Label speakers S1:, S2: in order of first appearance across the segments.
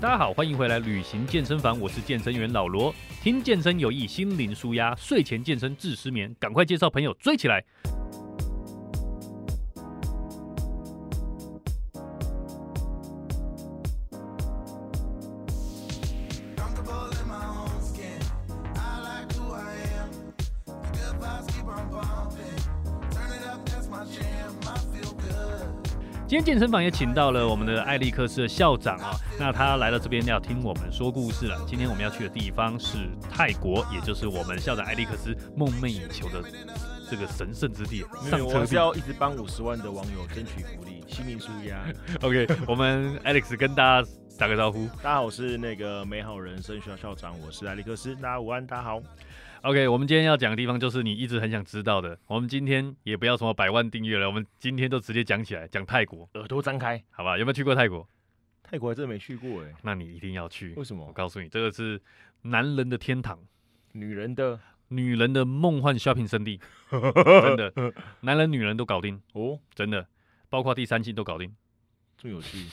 S1: 大家好，欢迎回来旅行健身房，我是健身员老罗。听健身有益，心灵舒压，睡前健身治失眠，赶快介绍朋友追起来。今天健身房也请到了我们的艾利克斯的校长啊，那他来到这边要听我们说故事了。今天我们要去的地方是泰国，也就是我们校长艾利克斯梦寐以求的这个神圣之地。
S2: 上车是要一直帮五十万的网友争取福利，心灵舒压。
S1: OK，我们 Alex 跟大家打个招呼。
S2: 大家好，我是那个美好人生学校校长，我是艾利克斯。大家午安，大家好。
S1: OK，我们今天要讲的地方就是你一直很想知道的。我们今天也不要什么百万订阅了，我们今天就直接讲起来，讲泰国，
S2: 耳朵张开，
S1: 好吧？有没有去过泰国？
S2: 泰国还真没去过哎，
S1: 那你一定要去。
S2: 为什么？
S1: 我告诉你，这个是男人的天堂，
S2: 女人的
S1: 女人的梦幻 shopping 圣地，真的，男人女人都搞定哦，真的，包括第三季都搞定，
S2: 这么有趣。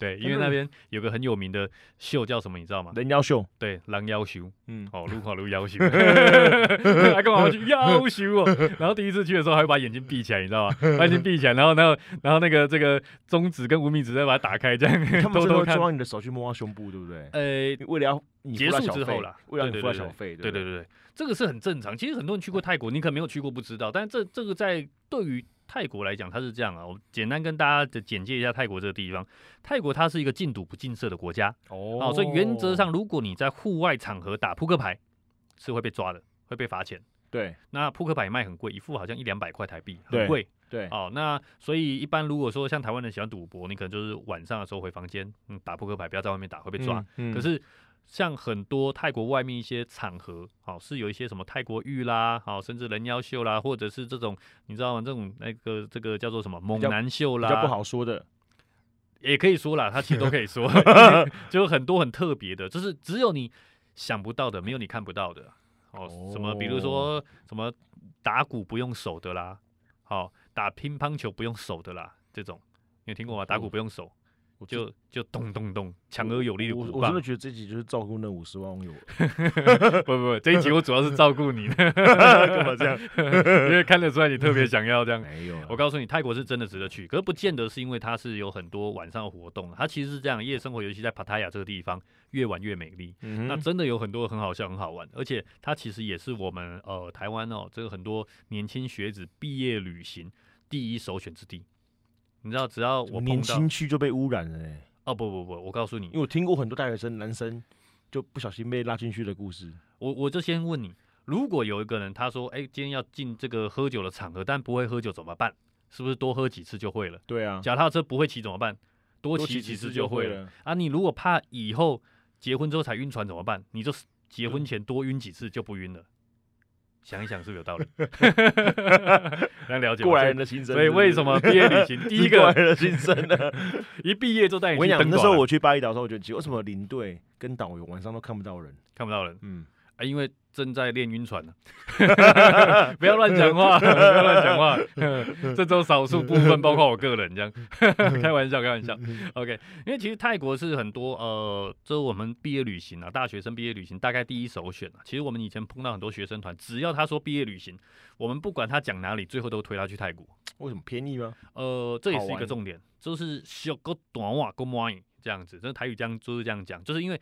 S1: 对，因为那边有个很有名的秀叫什么，你知道吗？
S2: 人妖秀。
S1: 对，狼妖秀。嗯，哦，撸 垮撸妖秀。还干嘛去妖秀哦？然后第一次去的时候，还会把眼睛闭起来，你知道吗？把眼睛闭起来，然后，然后，然后那个这个中指跟无名指再把它打开，这样
S2: 偷偷装你的手去摸胸部，对不对？呃，为了要
S1: 结束之后啦，
S2: 为了付到小费，
S1: 对对对对，这个是很正常。其实很多人去过泰国，你可能没有去过，不知道。但是这这个在对于泰国来讲，它是这样啊，我简单跟大家的简介一下泰国这个地方。泰国它是一个禁赌不禁色的国家哦，所以原则上，如果你在户外场合打扑克牌，是会被抓的，会被罚钱。
S2: 对，
S1: 那扑克牌卖很贵，一副好像一两百块台币，很贵。
S2: 对，
S1: 哦，那所以一般如果说像台湾人喜欢赌博，你可能就是晚上的时候回房间，嗯，打扑克牌，不要在外面打，会被抓。可是。像很多泰国外面一些场合，好是有一些什么泰国浴啦，好甚至人妖秀啦，或者是这种你知道吗？这种那个这个叫做什么猛男秀啦，
S2: 比较不好说的，
S1: 也可以说啦，他其实都可以说 就很多很特别的，就是只有你想不到的，没有你看不到的哦。什么比如说什么打鼓不用手的啦，好打乒乓球不用手的啦，这种你有听过吗？打鼓不用手。就就咚咚咚，强而有力的
S2: 我我真的觉得这集就是照顾那五十万网友。
S1: 不不不，这一集我主要是照顾你。
S2: 干嘛这样？
S1: 因为看得出来你特别想要这样。
S2: 没有。
S1: 我告诉你，泰国是真的值得去，可是不见得是因为它是有很多晚上的活动。它其实是这样，夜生活尤其在帕塔亚这个地方，越晚越美丽。那真的有很多很好笑、很好玩，而且它其实也是我们呃台湾哦，这个很多年轻学子毕业旅行第一首选之地。你知道，只要我
S2: 年轻去就被污染了哎！
S1: 哦不不不，我告诉你，
S2: 因为我听过很多大学生男生就不小心被拉进去的故事。
S1: 我我就先问你，如果有一个人他说，哎，今天要进这个喝酒的场合，但不会喝酒怎么办？是不是多喝几次就会了？
S2: 对啊。
S1: 脚踏车不会骑怎么办？多骑几次就会了。啊，你如果怕以后结婚之后才晕船怎么办？你就结婚前多晕几次就不晕了。想一想是不是有道理？能了解
S2: 过来人的心声。
S1: 所以为什么毕业旅行第一个
S2: 过来人的心声呢？
S1: 一毕业就带你去。
S2: 我讲那时候我去巴厘岛的时候，我就得奇为什么领队跟导游晚上都看不到人？
S1: 看不到人。嗯。啊，因为正在练晕船呢，不要乱讲话，不要乱讲话。这种少数部分，包括我个人这样，开玩笑，开玩笑。OK，因为其实泰国是很多呃，这是我们毕业旅行啊，大学生毕业旅行大概第一首选啊。其实我们以前碰到很多学生团，只要他说毕业旅行，我们不管他讲哪里，最后都推他去泰国。
S2: 为什么便宜吗？
S1: 呃，这也是一个重点，就是小个短袜够满这样子。这台语这样就是这样讲，就是因为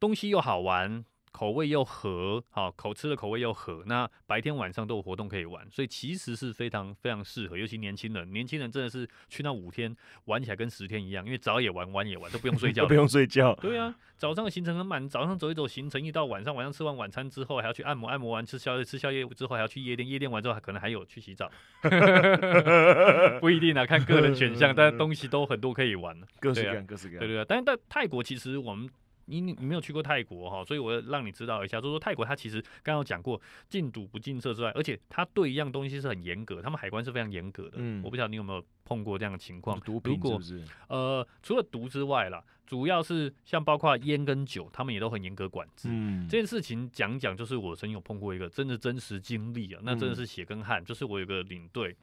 S1: 东西又好玩。口味又合，好口吃的口味又合，那白天晚上都有活动可以玩，所以其实是非常非常适合，尤其年轻人，年轻人真的是去那五天玩起来跟十天一样，因为早也玩，晚也玩，都不用睡觉，
S2: 不用睡觉。
S1: 对啊，早上的行程很满，早上走一走行程，一到晚上，晚上吃完晚餐之后还要去按摩，按摩完吃宵夜，吃宵夜之后还要去夜店，夜店完之后还可能还有去洗澡 不一定啊，看个人选项，但东西都很多可以玩，
S2: 各式各样，各式各样，
S1: 对对对。但是在泰国，其实我们。你你没有去过泰国哈，所以我要让你知道一下，就是说泰国它其实刚刚讲过禁赌不禁色之外，而且它对一样东西是很严格，他们海关是非常严格的。嗯，我不晓得你有没有碰过这样的情况。
S2: 毒品是不是？
S1: 呃，除了毒之外啦，主要是像包括烟跟酒，他们也都很严格管制。嗯，这件事情讲讲，就是我曾经有碰过一个真的真实经历啊，那真的是血跟汗，就是我有个领队，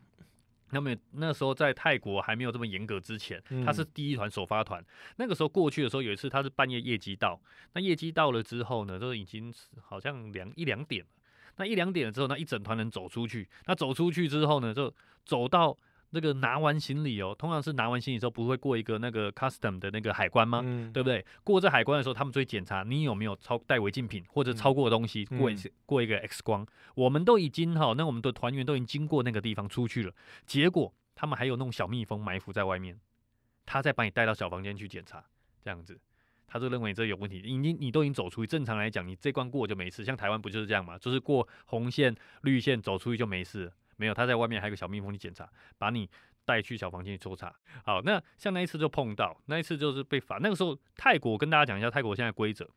S1: 那么那时候在泰国还没有这么严格之前，
S2: 嗯
S1: 他是第一团首发团。那个时候过去的时候，有一次他是半夜夜机到，那夜机到了之后呢，都已经好像两一两点了。那一两点了之后，那一整团人走出去，那走出去之后呢，就走到那个拿完行李哦，通常是拿完行李之后不会过一个那个 custom 的那个海关吗？
S2: 嗯，
S1: 对不对？过这海关的时候，他们就会检查你有没有超带违禁品或者超过的东西，
S2: 嗯
S1: 过一次过一个 X 光。我们都已经哈，那我们的团员都已经经过那个地方出去了，结果他们还有那种小蜜蜂埋伏在外面，他再把你带到小房间去检查，这样子。他就认为你这有问题，已经你都已经走出去，正常来讲，你这关过就没事。像台湾不就是这样嘛？就是过红线、绿线走出去就没事了。没有，他在外面还有个小蜜蜂去检查，把你带去小房间去抽查。好，那像那一次就碰到，那一次就是被罚。那个时候泰国跟大家讲一下泰国现在规则，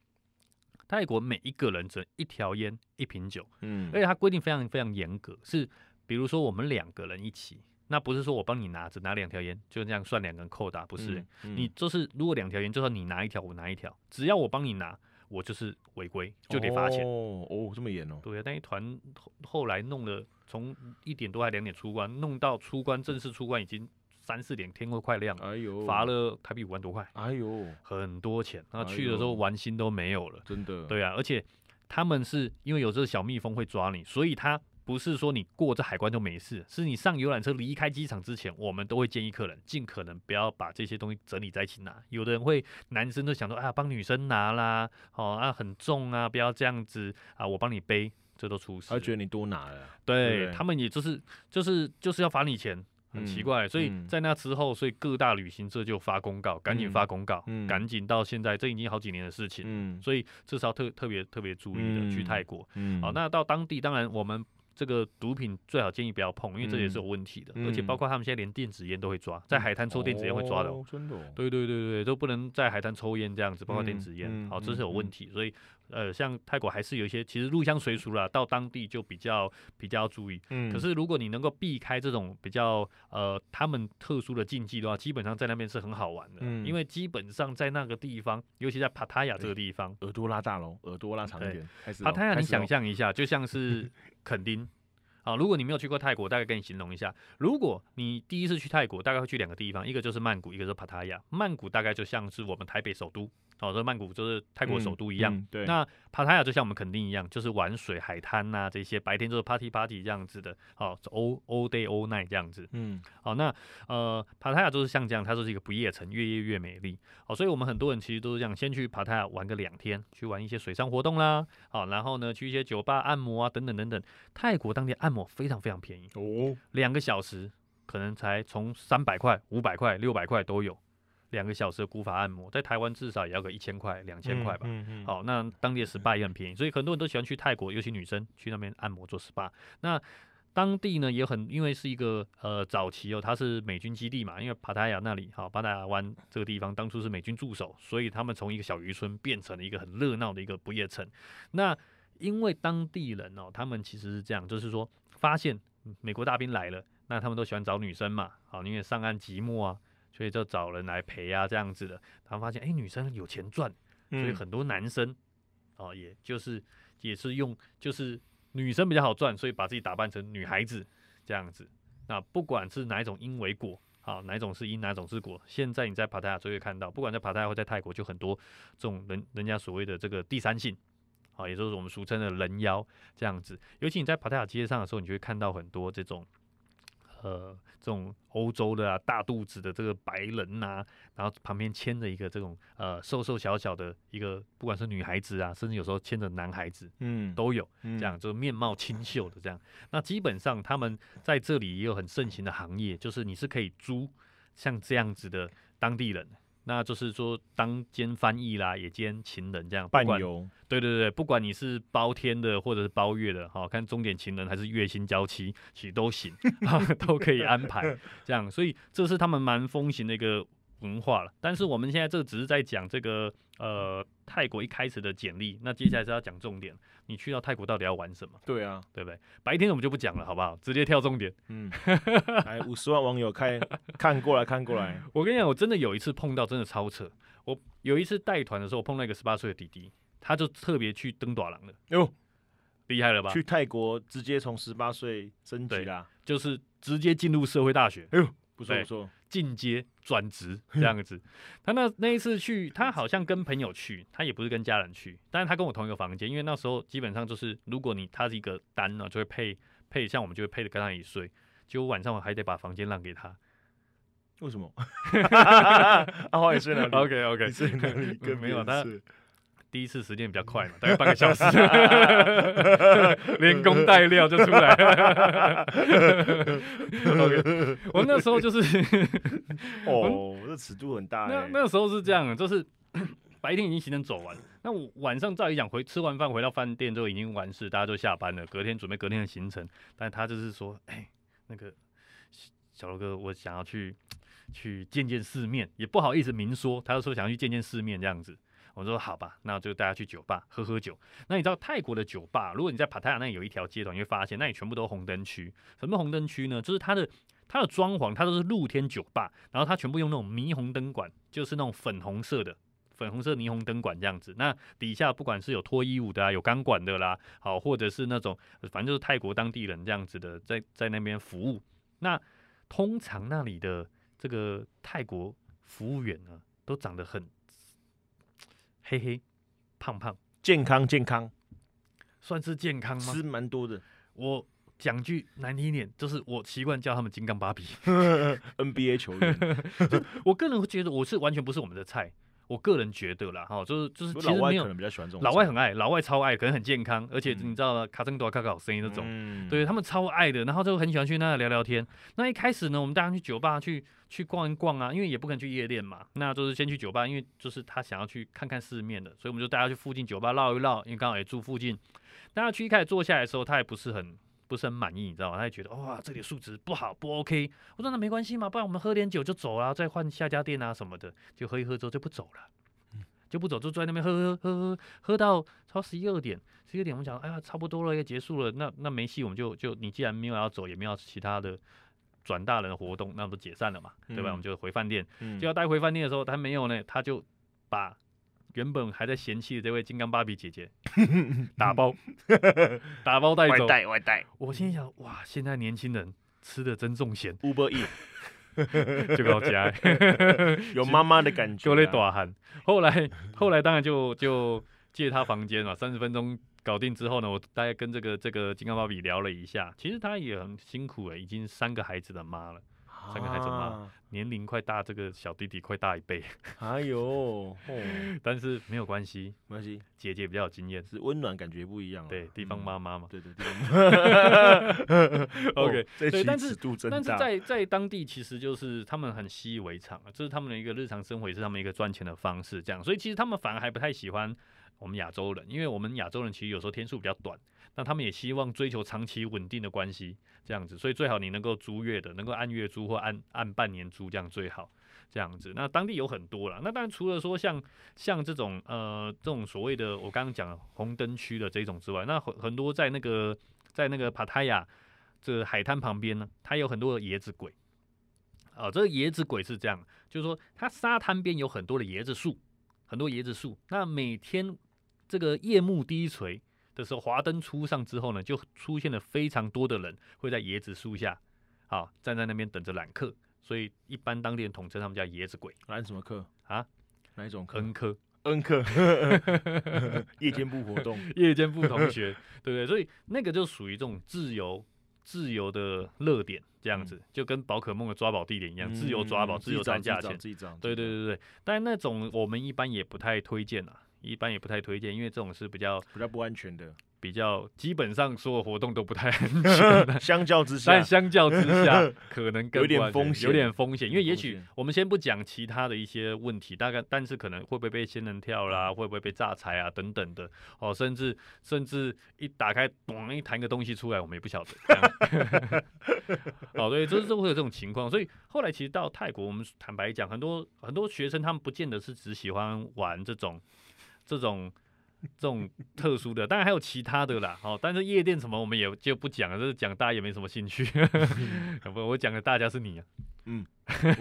S1: 泰国每一个人只能一条烟一瓶酒，
S2: 嗯，
S1: 而且它规定非常非常严格，是比如说我们两个人一起，那不是说我帮你拿着拿两条烟就这样算两个人扣打，不是、
S2: 嗯
S1: 你就是如果两条烟，就算你拿一条，我拿一条，只要我帮你拿，我就是违规，就得罚钱。
S2: 哦哦，这么严哦，
S1: 对啊，但一团后后来弄了，从一点多还两点出关，弄到出关正式出关已经三四点，天都快亮了，
S2: 哎呦，
S1: 罚，了台币五万多块，
S2: 哎呦，
S1: 很多钱。那
S2: 哎
S1: 去的时候玩心都没有了。
S2: 真的，，
S1: 对啊，而且他们是因为有这个小蜜蜂会抓你，所以他不是说你过这海关就没事，是你上游览车离开机场之前，我们都会建议客人尽可能不要把这些东西整理在一起拿。有的人会男生都想说啊，帮女生拿啦，哦啊很重啊，不要这样子啊，我帮你背，这都出事了。
S2: 他觉得你多拿了，对
S1: 他们也就是就是就是要罚你钱，很奇
S2: 嗯
S1: 怪。所以
S2: 嗯
S1: 在那之后，所以各大旅行社就发公告，赶紧
S2: 嗯
S1: 发公告，
S2: 嗯
S1: 赶紧到现在，这已经好几年的事情。
S2: 嗯
S1: 所以这是要特特别特别注意的，去
S2: 嗯
S1: 泰国。
S2: 嗯，
S1: 好，那到当地，当然我们这个毒品最好建议不要碰，因为这也是有问题的，
S2: 嗯
S1: 而且包括他们现在连电子烟都会抓，在海滩抽电子烟会抓的、
S2: 真的哦，
S1: 对对对对，都不能在海滩抽烟这样子，包括电
S2: 嗯
S1: 子烟，
S2: 嗯
S1: 好，这是有
S2: 嗯
S1: 问题。所以，呃，像泰国还是有一些其实入乡随俗啦，到当地就比较比较注意。
S2: 嗯，
S1: 可是如果你能够避开这种比较呃他们特殊的禁忌的话，基本上在那边是很好玩的，
S2: 嗯。
S1: 因为基本上在那个地方，尤其在帕塔亚这个地方，
S2: 耳朵拉大喽，耳朵拉长一点，
S1: 帕塔亚，你想，象一下，就像是垦丁。啊，如果你没有去过泰国，大概跟你形容一下。如果你第一次去泰国，大概会去两个地方，一个就是曼谷，一个是帕塔亚。曼谷大概就像是我们台北首都，哦，这曼谷就是泰国首都一样。
S2: 嗯对，
S1: 那帕塔亚就像我们垦丁一样，就是玩水、海滩呐、这些，白天就是 party party 这样子的，哦，all all day all night 这样子。
S2: 嗯
S1: 好，那呃，帕塔亚就是像这样，它就是一个不夜城，越夜越美丽。好，所以我们很多人其实都是这样，先去帕塔亚玩个两天，去玩一些水上活动啦，好，然后呢去一些酒吧按摩啊，等等等等。泰国当地按摩非常非常便宜，
S2: 哦，
S1: 两个小时可能才从三百块、五百块、六百块都有，两个小时的古法按摩，在台湾至少也要个一千块、两千块吧。
S2: 嗯嗯，
S1: 好，那当地的 SPA 也很便宜，所以很多人都喜欢去泰国，尤其女生去那边按摩做 SPA。那当地呢也很，因为是一个呃早期哦，它是美军基地嘛，因为帕塔亚那里好，帕塔亚湾这个地方当初是美军驻守，所以他们从一个小渔村变成了一个很热闹的一个不夜城。那因为当地人哦，他们其实是这样，就是说发现嗯美国大兵来了，那他们都喜欢找女生嘛，好，因为上岸寂寞啊，所以就找人来陪啊这样子的。他们发现，哎、女生有钱赚。所以
S2: 嗯
S1: 很多男生哦，也就是也是用就是女生比较好赚，所以把自己打扮成女孩子这样子。那不管是哪一种因为果，啊哪一种是因，哪一种是果，现在你在帕塔亚就会看到，不管在帕塔亚或在泰国，就很多这种人人家所谓的这个第三性。啊，也就是我们俗称的人妖这样子。尤其你在帕塔亚街上的时候，你就会看到很多这种，呃，这种欧洲的啊，大肚子的这个白人呐、然后旁边牵着一个这种呃瘦瘦小小的一个，不管是女孩子啊，甚至有时候牵着男孩子
S2: 嗯
S1: 都有，
S2: 这
S1: 这样就是面貌清秀的这样。那基本上他们在这里也有很盛行的行业，就是你是可以租像这样子的当地人。那就是说，当兼翻译啦，也兼情人这样，对对对，不管你是包天的或者是包月的，哈、看终点情人还是月薪娇妻，其实都行，都可以安排 这样，所以这是他们蛮风行的一个文化了。但是我们现在这只是在讲这个呃泰国一开始的简历，那接下来是要讲重点，你去到泰国到底要玩什么，
S2: 对啊，
S1: 对不对？白天我们就不讲了，好不好？直接跳重点。
S2: 嗯，来五十万网友看看过来看过来，
S1: 我跟你讲，我真的有一次碰到真的超扯，我有一次带团的时候，我碰到一个十八岁的弟弟，他就特别去登短廊的，
S2: 哟，
S1: 厉害了吧？
S2: 去泰国直接从十八岁升级啦，
S1: 就是直接进入社会大学，哎呦
S2: 不错不错，
S1: 进阶转职这样子。他那那一次去，他好像跟朋友去，他也不是跟家人去，但是他跟我同一个房间，因为那时候基本上就是，如果你他是一个单呢，就会配配，像我们就会配的跟他一起睡，结果晚上我还得把房间让给他。
S2: 为什么？阿 花也睡哪里
S1: OK OK，
S2: 你睡哪里？跟
S1: 没有他第一次时间比较快嘛，大概半个小时，连工带料就出来了。OK，我那时候就是
S2: 哦，这尺度很大哎。
S1: 那那时候是这样的，就是 白天已经行程走完，那我晚上照理讲回吃完饭回到饭店就已经完事，大家都下班了，隔天准备隔天的行程。但他就是说，哎、那个小罗哥，我想要去去见见世面，也不好意思明说，他就说想要去见见世面这样子。我说好吧，那就大家去酒吧喝喝酒。那你知道泰国的酒吧，如果你在帕塔亚那里有一条街头，你会发现那里全部都红灯区。什么红灯区呢？就是它的它的装潢，它都是露天酒吧，然后它全部用那种霓虹灯管，就是那种粉红色的。粉红色霓虹灯管这样子，那底下不管是有脱衣舞的啊，有钢管的啦，好，或者是那种反正就是泰国当地人这样子的，在在那边服务。那通常那里的这个泰国服务员呢，都长得很黑黑、胖胖，
S2: 健康健康，
S1: 算是健康吗？
S2: 吃蛮多的。
S1: 我讲句难听点，就是我习惯叫他们金刚芭比。
S2: NBA 球员，
S1: 我个人会觉得我是完全不是我们的菜，我个人觉得啦，哈，就是就是其实没有
S2: 可能比较喜欢这种
S1: 老外很爱，老外超爱，可能很健康，而且
S2: 嗯
S1: 你知道吗卡森多卡卡好声音那种，
S2: 种
S1: 对他们超爱的，然后就很喜欢去那聊聊天。那一开始呢，我们大家去酒吧去去逛一逛啊，因为也不可能去夜店嘛，那就是先去酒吧，因为就是他想要去看看世面的，所以我们就带他去附近酒吧绕一绕，因为刚好也住附近。大家去一开始坐下来的时候，他也不是很不是很满意，你知道吗？他也觉得哇，这里素质不好，不 OK。我说那没关系嘛，不然我们喝点酒就走啊，再换下家店啊什么的，就喝一喝之后就不走了。就不走，就坐在那边喝喝喝喝喝到超十一二点，十一二点我们讲，哎呀，差不多了，要结束了，那那没戏，我们就就你既然没有要走，也没有其他的转大人的活动，那不解散了嘛，对吧？
S2: 嗯
S1: 我们就回饭店，
S2: 嗯
S1: 就要带回饭店的时候，他没有呢，他就把原本还在嫌弃的这位金刚芭比姐姐 打包 打包带
S2: 外
S1: 走。
S2: 带外带
S1: 我心想，哇，现在年轻人吃的真重咸
S2: ，Uber E
S1: 就搞家。
S2: 有妈妈的感觉
S1: 就
S2: 啊，
S1: 咧大喊。后来后来当然就就借他房间嘛，三十分钟搞定之后呢，我大概跟这个这个金刚芭比聊了一下，其实她也很辛苦诶，已经三个孩子的妈了，三个孩子妈
S2: 啊
S1: 年龄快大这个小弟弟快大一倍，
S2: 哎呦，哦，
S1: 但是没有关系，
S2: 没关系，
S1: 姐姐比较有经验，
S2: 是温暖感觉不一样啊。
S1: 对，地方
S2: 嗯
S1: 妈妈嘛。
S2: 对对 对
S1: OK，
S2: 哦这期
S1: 对但是但是，在在当地其实就是他们很习以为常啊，这是他们的一个日常生活，也是他们一个赚钱的方式，这样，所以其实他们反而还不太喜欢我们亚洲人，因为我们亚洲人其实有时候天数比较短，那他们也希望追求长期稳定的关系，这样子，所以最好你能够租月的，能够按月租或按按半年租，这样最好。这样子，那当地有很多啦。那当然除了说像像这种呃这种所谓的我刚刚讲的红灯区的这种之外，那很很多在那个在那个帕塔亚这个海滩旁边呢，它有很多的椰子鬼。啊、这个椰子鬼是这样，就是说它沙滩边有很多的椰子树，很多椰子树。那每天这个夜幕低垂的时候，华灯初上之后呢，就出现了非常多的人会在椰子树下，好站在那边等着揽客。所以一般当地人统称他们叫椰子鬼
S2: 揽什么客
S1: 啊？
S2: 哪一种课？
S1: 恩科，
S2: 恩客，夜间部活动。
S1: 夜间部同学，对不对？所以那个就属于这种自由、自由的热点，这样子，就跟宝可梦的抓宝地点一样，自由抓宝、
S2: 嗯
S1: 自由谈价钱。
S2: 自己找，
S1: 对对对对，但那种我们一般也不太推荐啊，一般也不太推荐，因为这种是比较
S2: 比较不安全的。
S1: 比较基本上所有活动都不太安 全，
S2: 相较之下
S1: 但，相较之下 可能更
S2: 有点风险
S1: 有点风险，因为也许我们先不讲其他的一些问题，大概但是可能会不会被仙人跳
S2: 嗯。
S1: 啦，会不会被炸财啊等等的。哦，甚至甚至一打开咚一弹个东西出来，我们也不晓得。哦，对，就是会有这种情况，所以后来其实到泰国，我们坦白讲，很多很多学生他们不见得是只喜欢玩这种这种。这种 特殊的，当然还有其他的啦，哦，但是夜店什么我们也就不讲了，这是讲大家也没什么兴趣。不，我讲的大家是你啊，嗯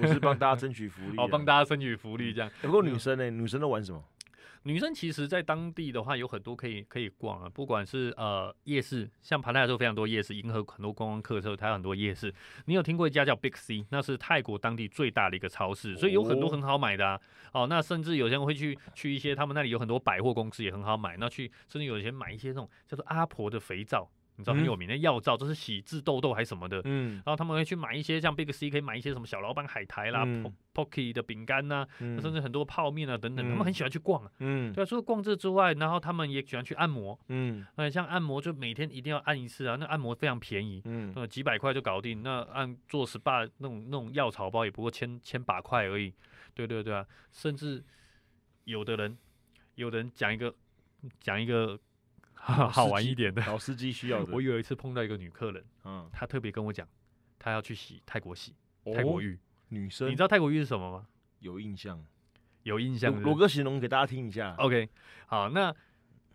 S2: 我是帮大家争取福利啊。
S1: 哦，帮大家争取福利这样。
S2: 不过女生呢？女生都玩什么？
S1: 女生其实，在当地的话，有很多可以可以逛啊，不管是呃夜市，像帕泰州非常多夜市，迎合很多观光客的时候，它有很多夜市。你有听过一家叫 Big C，那是泰国当地最大的一个超市，所以有很多
S2: 哦
S1: 很好买的啊。哦，那甚至有些人会去去一些他们那里有很多百货公司也很好买，那去甚至有些人买一些那种叫做阿婆的肥皂，你知道很
S2: 嗯
S1: 有名的药皂，这是洗治痘痘还是什么的。
S2: 嗯
S1: 然后他们会去买一些像 Big C 可以买一些什么小老板海苔啦、Pocky 的饼干呐、
S2: 嗯
S1: 甚至很多泡面啊等等，他
S2: 嗯
S1: 们很喜欢去逛啊。
S2: 嗯
S1: 对啊，除了逛这之外，然后他们也喜欢去按摩。
S2: 嗯
S1: 那像按摩就每天一定要按一次啊，那按摩非常便宜，
S2: 嗯
S1: 呃，几百块就搞定。那按做 SPA 那种那种药草包也不过千千把块而已。对对对啊，甚至有的人，有的人讲一个讲一个 好玩一点的。
S2: 老司机需要的。
S1: 我有一次碰到一个女客人，
S2: 嗯，
S1: 她特别跟我讲，她要去洗泰国洗泰国
S2: 哦
S1: 浴。
S2: 女生
S1: 你知道泰国浴是什么吗？
S2: 有印象，
S1: 有印象
S2: 罗哥形容给大家听一下。
S1: OK，好，那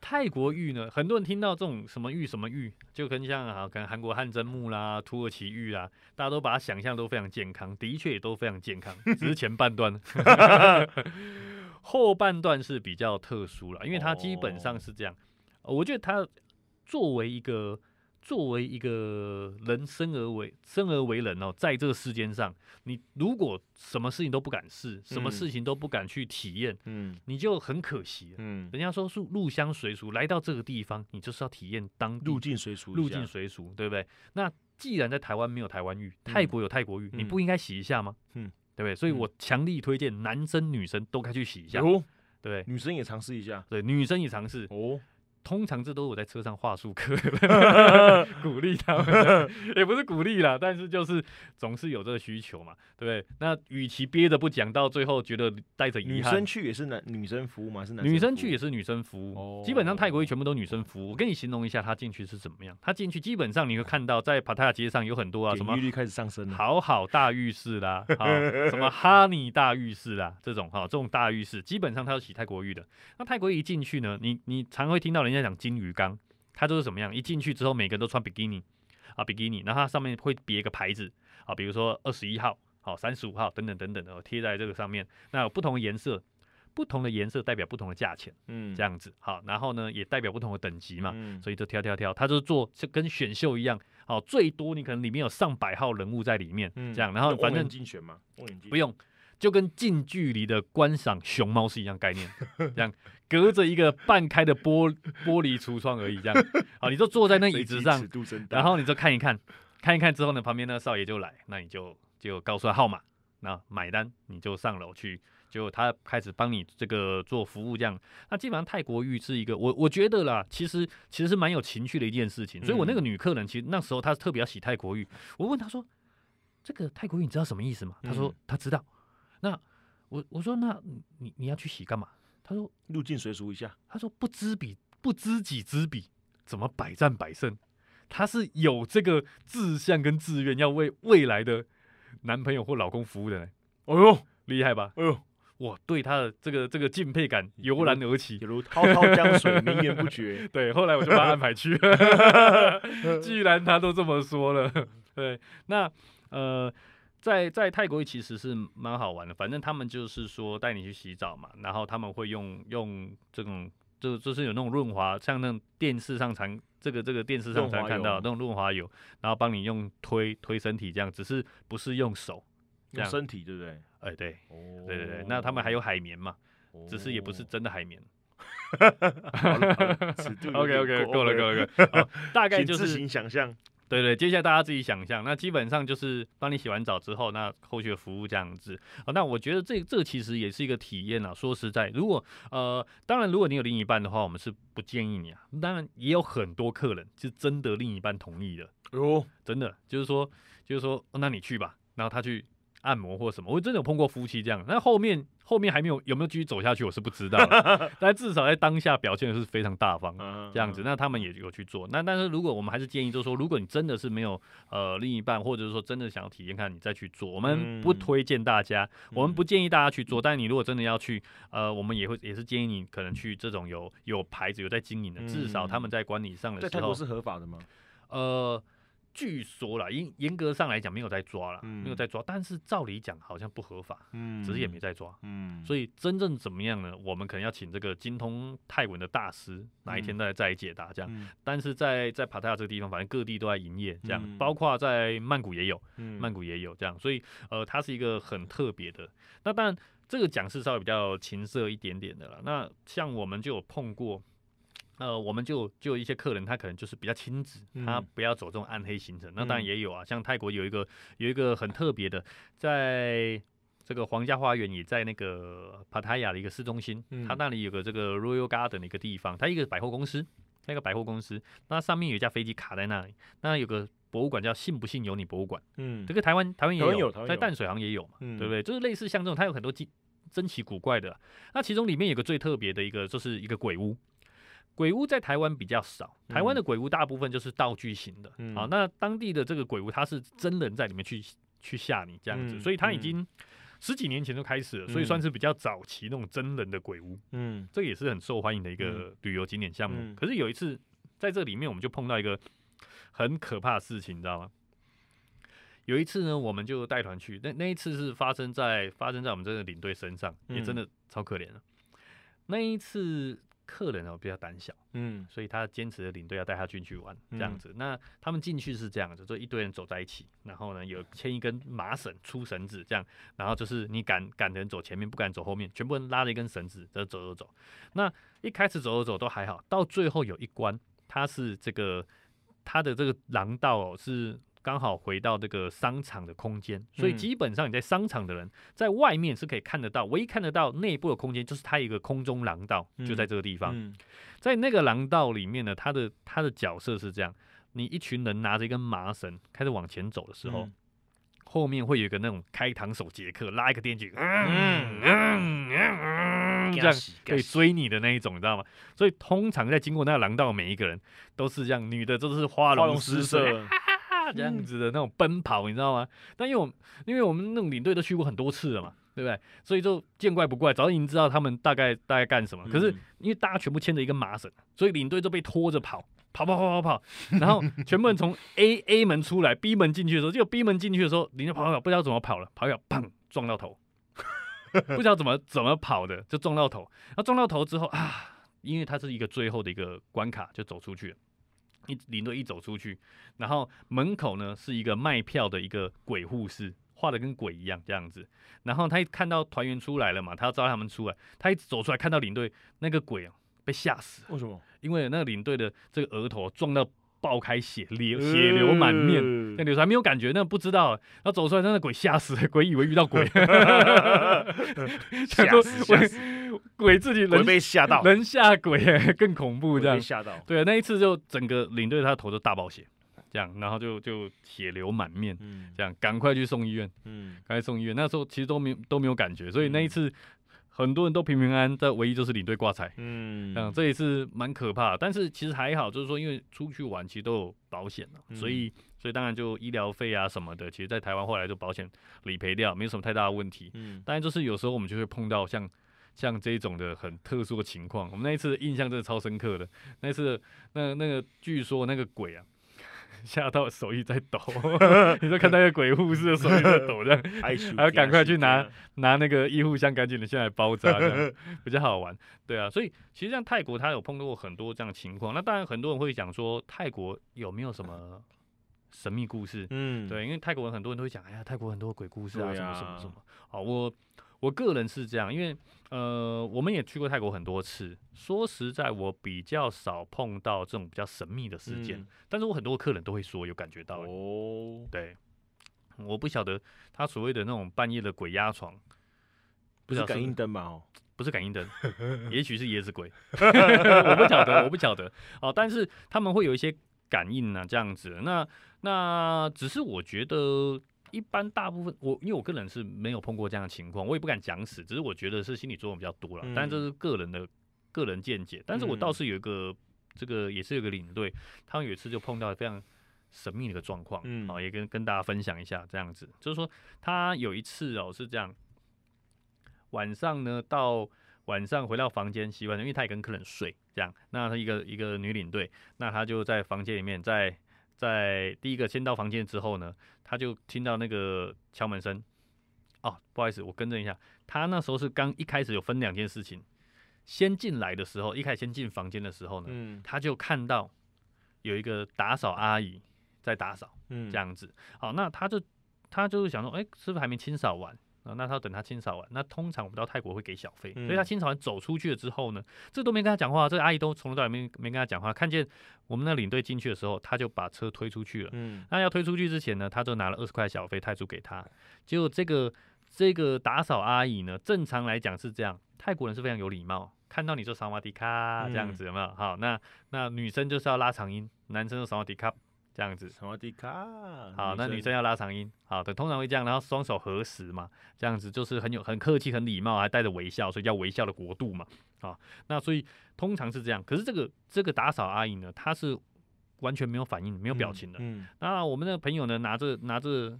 S1: 泰国浴呢？很多人听到这种什么浴什么浴，就跟像啊，跟韩国汗蒸木啦、土耳其浴啦，大家都把它想象都非常健康，的确也都非常健康，只是前半段，后半段是比较特殊了，因为它基本上是这样。呃我觉得他作为一个作为一个人生而为生而为人哦，在这个世间上，你如果什么事情都不敢试，什么
S2: 嗯
S1: 事情都不敢去体验，
S2: 嗯
S1: 你就很可惜。
S2: 嗯，
S1: 人家说是入乡随俗，来到这个地方，你就是要体验当地
S2: 入境随俗，
S1: 入境随俗，对不对？那既然在台湾没有台湾浴，泰国有泰国浴，你
S2: 嗯
S1: 不应该洗一下吗？
S2: 嗯
S1: 对不对？所以
S2: 嗯
S1: 我强力推荐男生女生都该去洗一下，
S2: 有
S1: 对？
S2: 女生也尝试一下。
S1: 对，女生也尝试，
S2: 哦，
S1: 通常这都是我在车上话术课，鼓励他们，也不是鼓励啦，但是就是总是有这个需求嘛，对不对？那与其憋着不讲，到最后觉得带着遗憾
S2: 女生，去也是男女生服务嘛？是男
S1: 女生去也是女生服务，
S2: 哦
S1: 基本上泰国浴全部都女生服务。我跟你形容一下，她进去是怎么样。她进去基本上你会看到，在帕塔亚街上有很多啊，什么
S2: 点击率开始上升了。
S1: 好好大浴室啦，啊，什么哈尼大浴室啦，这种哈、这种大浴室，基本上它要洗泰国浴的。那泰国一进去呢，你你常会听到人家讲金鱼缸，它就是什么样？一进去之后，每个人都穿比基尼啊，比基尼，然后它上面会别一个牌子啊，比如说二十一号、好三十五号等等等等的哦贴在这个上面。那有不同的颜色，不同的颜色代表不同的价钱，
S2: 嗯
S1: 这样子好，然后呢也代表不同的等级嘛。
S2: 嗯
S1: 所以就挑挑挑，它就是做就跟选秀一样，好，最多你可能里面有上百号人物在里面，
S2: 嗯
S1: 这样，然后反正
S2: 镜选嘛，
S1: 不用，就跟近距离的观赏熊猫是一样概念，这样隔着一个半开的玻玻璃橱窗而已，这样，好，你就坐在那椅子上。然后你就看一看，看一看之后呢，旁边那少爷就来，那你就就告诉他号码，那买单你就上楼去，就他开始帮你这个做服务这样。那基本上泰国浴是一个，我我觉得啦，其实其实是蛮有情趣的一件事情。所以我那个女客人其实那时候她特别要洗泰国浴，我问她说，这个泰国浴你知道什么意思吗？她说
S2: 嗯
S1: 她知道。那我我说那你你要去洗干嘛？她说
S2: 入境随俗一下，
S1: 他说不知彼不知己知彼，怎么百战百胜？他是有这个志向跟志愿，要为未来的男朋友或老公服务的人，
S2: 哎呦
S1: 厉害吧？
S2: 哎呦，
S1: 我对他的这个这个敬佩感油然而起。
S2: 犹如滔滔江水，绵延不绝。
S1: 对，后来我就把他安排去了。既然他都这么说了，对，那呃，在在泰国其实是蛮好玩的，反正他们就是说带你去洗澡嘛，然后他们会用用这种。就就是有那种润滑，像那种电视上常这个这个电视上常看到那种润滑油，然后帮你用推推身体这样，只是不是用手，这样
S2: 用身体对不对？
S1: 哎、对
S2: 哦
S1: 对对对，那他们还有海绵嘛，只是也不是
S2: 哦
S1: 真的海绵。
S2: 好了好了尺度有
S1: OK OK，
S2: 过
S1: 够了够了够了，好大概就是
S2: 行想象。
S1: 对对，接下来大家自己想象，那基本上就是帮你洗完澡之后，那后续的服务这样子。啊，那我觉得这这其实也是一个体验啊。说实在，如果呃，当然如果你有另一半的话，我们是不建议你啊。当然也有很多客人是真的另一半同意的，
S2: 哦，
S1: 真的就是说就是说、哦那你去吧，然后他去按摩或什么，我真的有碰过夫妻这样。那后面后面还没有有没有继续走下去，我是不知道，但至少在当下表现的是非常大方。
S2: 嗯
S1: 这样子，，那他们也有去做。那但是如果我们还是建议，就是说，如果你真的是没有呃另一半，或者是说真的想要体验看，你再去做。我们不
S2: 嗯
S1: 推荐大家，我们不
S2: 嗯
S1: 建议大家去做。但你如果真的要去，呃，我们也会也是建议你可能去这种有有牌子有在经营的，至少他们在管理上的时候
S2: 在泰国，是合法的吗？
S1: 呃。据说啦，严严格上来讲没有在抓了，
S2: 嗯
S1: 没有在抓，但是照理讲好像不合法，
S2: 嗯
S1: 只是也没在抓。
S2: 嗯，
S1: 所以真正怎么样呢？我们可能要请这个精通泰文的大师哪一天再再来解答这样。
S2: 嗯
S1: 但是在在帕塔亚这个地方，反正各地都在营业这样，
S2: 嗯
S1: 包括在曼谷也有，
S2: 嗯
S1: 曼谷也有这样，所以呃，它是一个很特别的。那当然，这个讲是稍微比较情色一点点的了。那像我们就有碰过。呃，我们就就有一些客人，他可能就是比较亲子，他
S2: 嗯
S1: 不要走这种暗黑行程。那当然
S2: 嗯
S1: 也有啊，像泰国有一个有一个很特别的，在这个皇家花园，也在那个帕塔亚的一个市中心，
S2: 嗯
S1: 它那里有个这个 Royal Garden 的一个地方，它一个百货公司，它一个百货公司，那上面有一架飞机卡在那里，那有个博物馆叫“信不信由你博物馆”，
S2: 嗯
S1: 这个台湾台湾也有，在淡水好像也有嘛，
S2: 嗯
S1: 对不对？就是类似像这种，它有很多奇珍奇古怪的。那其中里面有个最特别的一个，就是一个鬼屋。鬼屋在台湾比较少，台湾的鬼屋大部分就是道具型的。
S2: 嗯
S1: 好，那当地的这个鬼屋，它是真人在里面去去吓你这样子，
S2: 嗯
S1: 所以它已
S2: 嗯
S1: 经十几年前就开始了，所以
S2: 嗯
S1: 算是比较早期那种真人的鬼屋。
S2: 嗯
S1: 这个也是很受欢迎的一个旅游景点项目。
S2: 嗯
S1: 可是有一次在这里面，我们就碰到一个很可怕的事情，你知道吗？有一次呢，我们就带团去，那那一次是发生在发生在我们这个领队身上，也真的超可怜了。那一次客人哦比较胆小，
S2: 嗯
S1: 所以他坚持的领队要带他进去玩这样
S2: 嗯
S1: 子。那他们进去是这样子，就一堆人走在一起，然后呢有牵一根麻绳粗绳子这样，然后就是你敢赶人走前面，不敢走后面，全部人拉着一根绳子在走走走。那一开始走走走都还好，到最后有一关，它是这个它的这个廊道哦是。刚好回到这个商场的空间，所以
S2: 嗯
S1: 基本上你在商场的人在外面是可以看得到，唯一看得到内部的空间就是它一个空中廊道，就在这个地方。
S2: 嗯
S1: 在那个廊道里面呢，他的他的角色是这样：你一群人拿着一根麻绳开始往前走的时候，
S2: 嗯
S1: 后面会有一个那种开膛手杰克拉一个电锯，嗯
S2: 嗯
S1: 嗯这样可以追你的那一种，你知道吗？所以通常在经过那个廊道，每一个人都是这样，女的都是花容
S2: 失
S1: 色。这样子的那种奔跑，你知道吗？但因为我们因为我们那种领队都去过很多次了嘛，对不对？所以就见怪不怪，早已经知道他们大概大概干什么。可是
S2: 嗯
S1: 因为大家全部牵着一根麻绳，所以领队都被拖着跑，跑跑跑跑跑，然后全部人从 A A 门出来，B 门进去的时候，结果 B 门进去的时候，领队跑跑跑，不知道怎么跑了，跑一跑，砰，撞到头，不知道怎么怎么跑的，就撞到头。然后撞到头之后啊，因为它是一个最后的一个关卡，就走出去了。一领队一走出去，然后门口呢是一个卖票的一个鬼护士，画的跟鬼一样这样子。然后他一看到团员出来了嘛，他要招他们出来，他一走出来看到领队那个鬼啊，被吓死了，
S2: 为什么？
S1: 因为那个领队的这个额头撞到爆开血，流血流满面。
S2: 面
S1: 那流出来没有感觉，那不知道，然后走出来，那个鬼吓死了，鬼以为遇到鬼，想说
S2: 吓死吓死。
S1: 鬼鬼自己人
S2: 被吓到，
S1: 人吓鬼 更恐怖这样。
S2: 吓到，
S1: 对，那一次就整个领队他头都大爆血，这样，然后就就血流满面，
S2: 嗯。
S1: 这样赶快去送医院，
S2: 嗯。
S1: 赶快送医院。那时候其实都没有都没有感觉，所以那一
S2: 嗯
S1: 次很多人都平平安安，但唯一就是领队挂彩。
S2: 嗯
S1: 这样这也是蛮可怕的，但是其实还好，就是说因为出去玩其实都有保险了、
S2: 嗯
S1: 所以所以当然就医疗费啊什么的，其实在台湾后来就保险理赔掉，没有什么太大的问题。
S2: 嗯
S1: 当然就是有时候我们就会碰到像像这种的很特殊的情况。我们那一次印象真的超深刻的，那一次那那个据说那个鬼啊。吓到手一直在抖，你就看那个鬼护士的手一直在抖，这样 还要赶快去拿拿那个医护箱赶紧的下来包扎，这样比较好玩。对啊，所以其实像泰国，他有碰到过很多这样的情况。那当然很多人会讲说，泰国有没有什么神秘故事？
S2: 嗯，
S1: 对，因为泰国人很多人都会讲，哎呀，泰国很多鬼故事啊，
S2: 对
S1: 什么什么
S2: 啊
S1: 什么。好，我我个人是这样，因为呃，我们也去过泰国很多次。说实在，我比较少碰到这种比较神秘的事件，
S2: 嗯
S1: 但是我很多客人都会说有感觉到。
S2: 哦，
S1: 对，我不晓得他所谓的那种半夜的鬼压床，
S2: 不是感
S1: 知道是
S2: 应灯嘛？哦，
S1: 不是感应灯，也许是椰子鬼，我不晓得，我不晓得哦。但是他们会有一些感应啊，这样子。那那只是我觉得，一般大部分我因为我个人是没有碰过这样的情况，我也不敢讲死，只是我觉得是心理作用比较多了。但这是个人的个人见解。但是我倒
S2: 嗯
S1: 是有一个这个也是有个领队，他们有一次就碰到非常。神秘的一个状况，
S2: 嗯
S1: 好、也跟跟大家分享一下，这样子，就是说他有一次哦是这样，晚上呢到晚上回到房间洗碗，因为他也跟客人睡，这样，那他一个一个女领队，那他就在房间里面在在第一个先到房间之后呢，他就听到那个敲门声。哦，不好意思，我更正一下，他那时候是刚一开始有分两件事情，先进来的时候，一开始先进房间的时候呢，
S2: 嗯
S1: 他就看到有一个打扫阿姨在打扫。
S2: 嗯
S1: 这样子。好，那他就他就是想说，哎、是不是还没清扫完？啊，那他要等他清扫完。那通常我们到泰国会给小费，所以他
S2: 嗯
S1: 清扫完走出去了之后呢，这都没跟他讲话，这个阿姨都从头到尾没没跟他讲话。看见我们那领队进去的时候，他就把车推出去了。
S2: 嗯
S1: 那要推出去之前呢，他就拿了二十块小费泰铢给他。结果这个这个打扫阿姨呢，正常来讲是这样，泰国人是非常有礼貌，看到你就萨瓦迪卡这样
S2: 嗯
S1: 子，有没有？好，那那女生就是要拉长音，男生就萨瓦迪卡这样子。
S2: 什么迪卡，
S1: 好，那女生要拉长音，好的，通常会这样，然后双手合十嘛，这样子就是很有很客气、很礼貌，还带着微笑，所以叫微笑的国度嘛。好，那所以通常是这样，可是这个这个打扫阿姨呢，她是完全没有反应、没有表情的。
S2: 嗯
S1: 那我们那个朋友呢，拿着拿着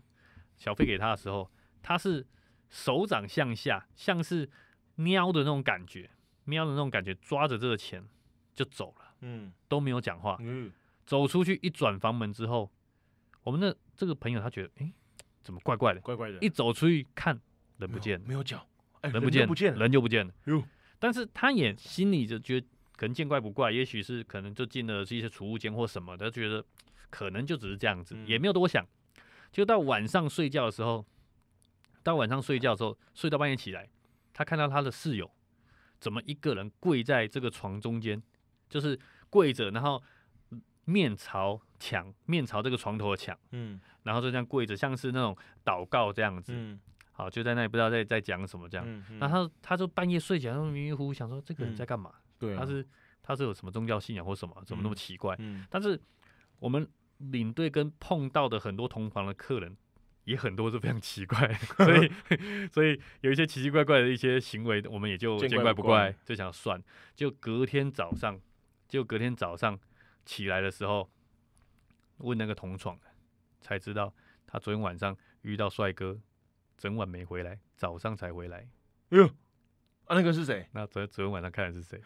S1: 小费给她的时候，她是手掌向下，像是喵的那种感觉，喵的那种感觉，抓着这个钱就走了，
S2: 嗯
S1: 都没有讲话。
S2: 嗯
S1: 走出去一转房门之后，我们的这个朋友他觉得，诶，怎么怪怪的？
S2: 怪怪的，
S1: 一走出去看，人不见了，
S2: 没有脚，哎
S1: 人不见了，
S2: 不见了，
S1: 人就不见了。
S2: 哟
S1: 但是他也心里就觉得可能见怪不怪，也许是可能就进了是一些储物间或什么的，觉得可能就只是这样子，
S2: 嗯
S1: 也没有多想。就到晚上睡觉的时候，到晚上睡觉的时候，睡到半夜起来，他看到他的室友怎么一个人跪在这个床中间，就是跪着，然后面朝墙，面朝这个床头的墙，
S2: 嗯
S1: 然后就这样跪着，像是那种祷告这样子。
S2: 嗯
S1: 好，就在那里不知道在在讲什么这样。
S2: 嗯嗯
S1: 然后他他就半夜睡起来，迷迷糊糊想说这个人
S2: 嗯
S1: 在干嘛？
S2: 对啊，
S1: 他是他是有什么宗教信仰或什么？怎么那么
S2: 嗯
S1: 奇怪？
S2: 嗯
S1: 但是我们领队跟碰到的很多同房的客人。也很多是非常奇怪，所以所以有一些奇奇怪怪的一些行为，我们也就
S2: 见
S1: 见
S2: 怪不怪
S1: 怪不怪，就想算。就隔天早上，就隔天早上起来的时候，问那个同床的，才知道他昨天晚上遇到帅哥，整晚没回来，早上才回来。
S2: 哎呦啊那个是谁？
S1: 那昨昨天晚上看的是谁？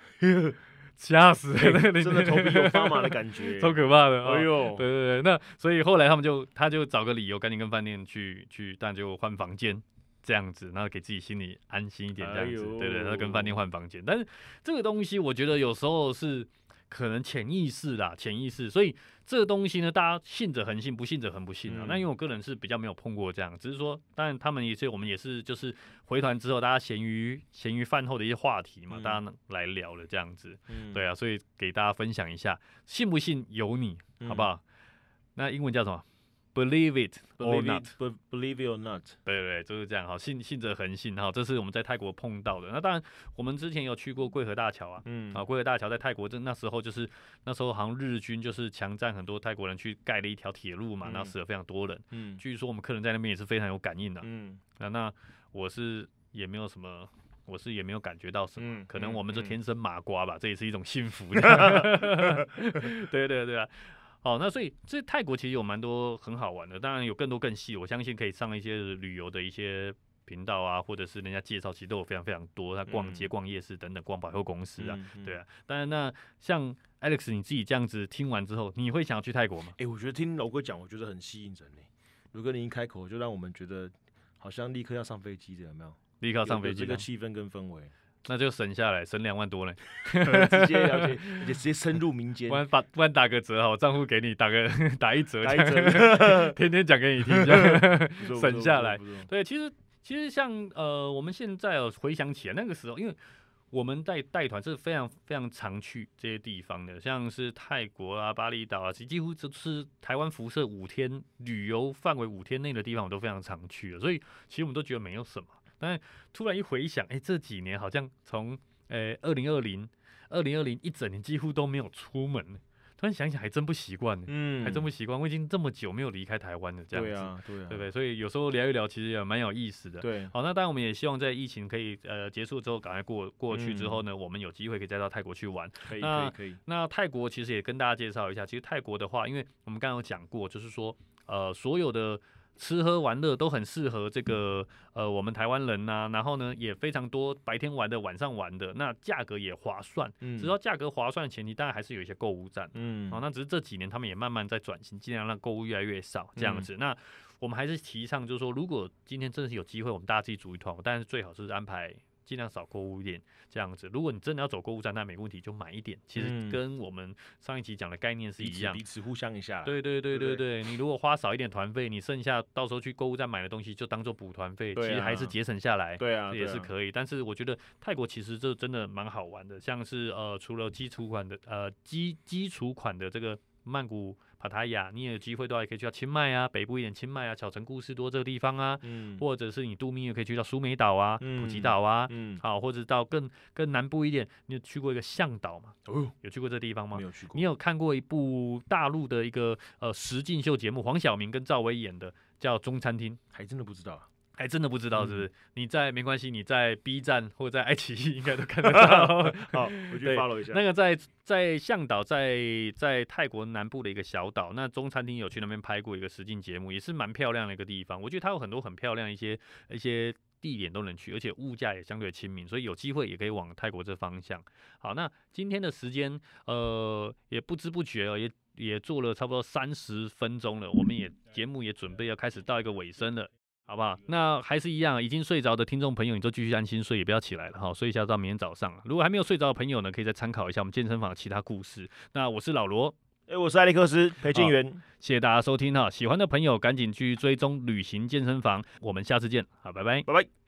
S1: 吓死了！那个
S2: 真的头皮有发麻的感觉，
S1: 超可怕的。哦
S2: 哎呦，
S1: 对对对，那所以后来他们就他就找个理由，赶紧跟饭店去去，但就换房间这样子，然后给自己心里安心一点这样子。
S2: 哎
S1: 对对，他跟饭店
S2: 呦
S1: 换房间，但是这个东西我觉得有时候是可能潜意识啦，潜意识，所以这个东西呢，大家信者恒信，不信者恒不信啊。
S2: 嗯
S1: 那因为我个人是比较没有碰过这样，只是说，当然他们也是我们也是就是回团之后，大家闲鱼闲鱼饭后的一些话题嘛，
S2: 嗯
S1: 大家来聊了这样子。
S2: 嗯
S1: 对啊，所以给大家分享一下，信不信由你，好不
S2: 嗯
S1: 好？那英文叫什么？Believe it or not。
S2: believe it or not，
S1: 对对对，就是这样。哈，信信则恒信。哈，这是我们在泰国碰到的。那当然，我们之前有去过桂河大桥啊。
S2: 嗯
S1: 啊，桂河大桥在泰国，这那时候就是那时候好像日军就是强占很多泰国人去盖了一条铁路嘛，然后
S2: 嗯
S1: 死了非常多人。
S2: 嗯
S1: 据说我们客人在那边也是非常有感应的。
S2: 嗯
S1: 那那我是也没有什么，我是也没有感觉到什么，
S2: 嗯
S1: 可能
S2: 嗯
S1: 我们就
S2: 嗯
S1: 天生麻瓜吧，这也是一种幸福。对对对啊，好，那所以这泰国其实有蛮多很好玩的，当然有更多更细，我相信可以上一些旅游的一些。频道啊，或者是人家介绍，其实都有非常非常多。他逛街、
S2: 嗯
S1: 逛夜市等等，逛百货公司啊，
S2: 嗯
S1: 对。啊。当然，那像 Alex 你自己这样子听完之后，你会想要去泰国吗？
S2: 哎、我觉得听楼哥讲，我觉得很吸引人呢。如哥你一开口，就让我们觉得好像立刻要上飞机的，有没有？
S1: 立刻要上飞机了，
S2: 这个气氛跟氛围，
S1: 那就省下来，省两万多呢。
S2: 直接了解，而且直接深入民间
S1: 不，然打不然打个折好，账户给你打个 打一折，
S2: 打一折
S1: 天天讲给你听，省下来对，其实其实像呃，我们现在哦回想起来那个时候，因为我们带带团是非常非常常去这些地方的，像是泰国啊、巴厘岛啊，几几乎就是台湾辐射五天旅游范围五天内的地方，我都非常常去的，所以其实我们都觉得没有什么。但是突然一回想，哎、这几年好像从呃二零二零二零二零一整年几乎都没有出门，突然想想还真不习惯呢，
S2: 嗯
S1: 还真不习惯，我已经这么久没有离开台湾了，这样子，
S2: 对啊，对啊，
S1: 对不对？所以有时候聊一聊，其实也蛮有意思的。
S2: 对，
S1: 好，那当然我们也希望在疫情可以呃结束之后，赶快过过去之后
S2: 嗯
S1: 呢，我们有机会可以再到泰国去玩。
S2: 可以可以可以，
S1: 那泰国其实也跟大家介绍一下，其实泰国的话，因为我们刚刚有讲过，就是说呃所有的吃喝玩乐都很适合这个呃我们台湾人呐、然后呢也非常多白天玩的、晚上玩的，那价格也划算。
S2: 嗯
S1: 只要价格划算的前提，当然还是有一些购物站。
S2: 嗯
S1: 哦，那只是这几年他们也慢慢在转型，尽量让购物越来越少这样
S2: 嗯
S1: 子。那我们还是提倡，就是说，如果今天真的是有机会，我们大家自己组一团，但是最好是安排尽量少购物一点这样子。如果你真的要走购物站，那没问题，就买一点。其实
S2: 嗯
S1: 跟我们上一集讲的概念是一样
S2: 此彼。此互相一下，
S1: 对对对
S2: 对
S1: 对对，你如果花少一点团费，你剩下到时候去购物站买的东西就当做补团费，其实还是
S2: 啊
S1: 节省下来。
S2: 对啊，
S1: 这也是可以。但是我觉得泰国其实这真的蛮好玩的，像是呃除了基础款的呃基基础款的这个曼谷、帕塔亚，你也有机会的话，也可以去到清迈啊，北部一点清迈啊、小城故事多这个地方啊，
S2: 嗯
S1: 或者是你度蜜月可以去到苏梅岛啊、普吉
S2: 嗯
S1: 岛啊。
S2: 嗯，
S1: 好，或者到更更南部一点，你有去过一个向岛吗？
S2: 哦，
S1: 有去过这地方吗
S2: 没？有去过，
S1: 你有看过一部大陆的一个呃实境秀节目，黄晓明跟赵薇演的，叫《中餐厅》。
S2: 还真的不知道啊，
S1: 还真的不知道是不
S2: 嗯
S1: 是？你在没关系，你在 B 站或者在爱奇艺应该都看得到。
S2: 好，我去
S1: 对
S2: follow 一下，
S1: 那个在在向导，在在泰国南部的一个小岛，那中餐厅有去那边拍过一个实境节目，也是蛮漂亮的一个地方。我觉得它有很多很漂亮一些一些地点都能去，而且物价也相对亲民，所以有机会也可以往泰国这方向。好，那今天的时间呃也不知不觉哦，也也做了差不多三十分钟了，我们也节目也准备要开始到一个尾声了。好不好？那还是一样，已经睡着的听众朋友，你就继续安心睡，也不要起来了哈，睡一下到明天早上。如果还没有睡着的朋友呢，可以再参考一下我们健身房的其他故事。那我是老罗，
S2: 哎，我是艾利克斯裴俊元，
S1: 谢谢大家收听哈，喜欢的朋友赶紧去追踪旅行健身房，我们下次见，好，拜拜。
S2: 拜拜。